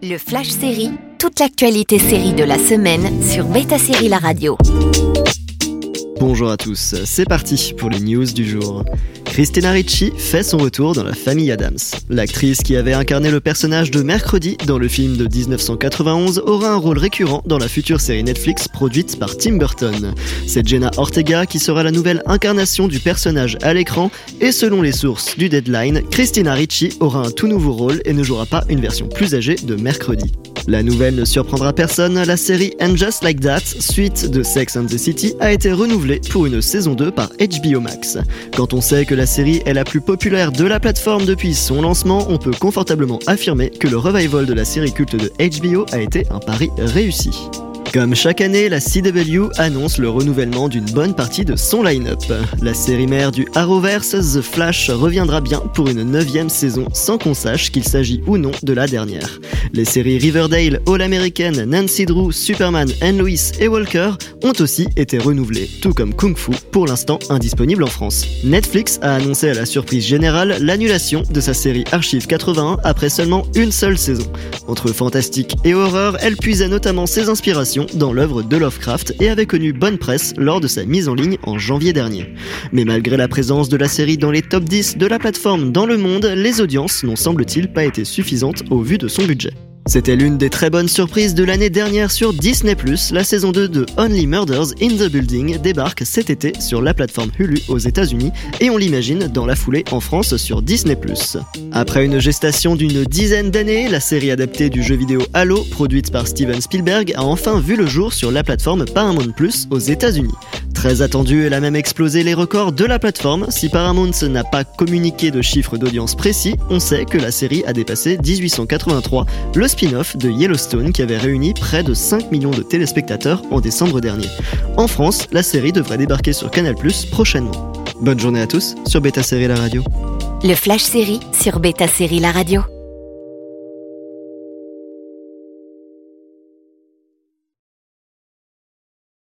Le Flash Série, toute l'actualité série de la semaine sur Beta Série La Radio. Bonjour à tous, c'est parti pour les news du jour. Christina Ricci fait son retour dans la famille Adams. L'actrice qui avait incarné le personnage de Mercredi dans le film de 1991 aura un rôle récurrent dans la future série Netflix produite par Tim Burton. C'est Jenna Ortega qui sera la nouvelle incarnation du personnage à l'écran et selon les sources du Deadline, Christina Ricci aura un tout nouveau rôle et ne jouera pas une version plus âgée de Mercredi. La nouvelle ne surprendra personne, la série And Just Like That, suite de Sex and the City, a été renouvelée pour une saison 2 par HBO Max. Quand on sait que la série est la plus populaire de la plateforme depuis son lancement, on peut confortablement affirmer que le revival de la série culte de HBO a été un pari réussi. Comme chaque année, la CW annonce le renouvellement d'une bonne partie de son line-up. La série mère du Arrowverse, The Flash, reviendra bien pour une neuvième saison sans qu'on sache qu'il s'agit ou non de la dernière. Les séries Riverdale, All American, Nancy Drew, Superman, Anne Lois et Walker ont aussi été renouvelées, tout comme Kung Fu, pour l'instant indisponible en France. Netflix a annoncé à la surprise générale l'annulation de sa série Archive 81 après seulement une seule saison. Entre fantastique et horreur, elle puisait notamment ses inspirations dans l'œuvre de Lovecraft et avait connu bonne presse lors de sa mise en ligne en janvier dernier. Mais malgré la présence de la série dans les top 10 de la plateforme dans le monde, les audiences n'ont semble-t-il pas été suffisantes au vu de son budget. C'était l'une des très bonnes surprises de l'année dernière sur Disney+. La saison 2 de Only Murders in the Building débarque cet été sur la plateforme Hulu aux États-Unis et on l'imagine dans la foulée en France sur Disney+. Après une gestation d'une dizaine d'années, la série adaptée du jeu vidéo Halo, produite par Steven Spielberg, a enfin vu le jour sur la plateforme Paramount Plus aux États-Unis. Très attendue, elle a même explosé les records de la plateforme. Si Paramount n'a pas communiqué de chiffres d'audience précis, on sait que la série a dépassé 1883, le spin-off de Yellowstone qui avait réuni près de 5 millions de téléspectateurs en décembre dernier. En France, la série devrait débarquer sur Canal+ prochainement. Bonne journée à tous sur Beta Série La Radio. Le Flash Série sur Beta Série La Radio.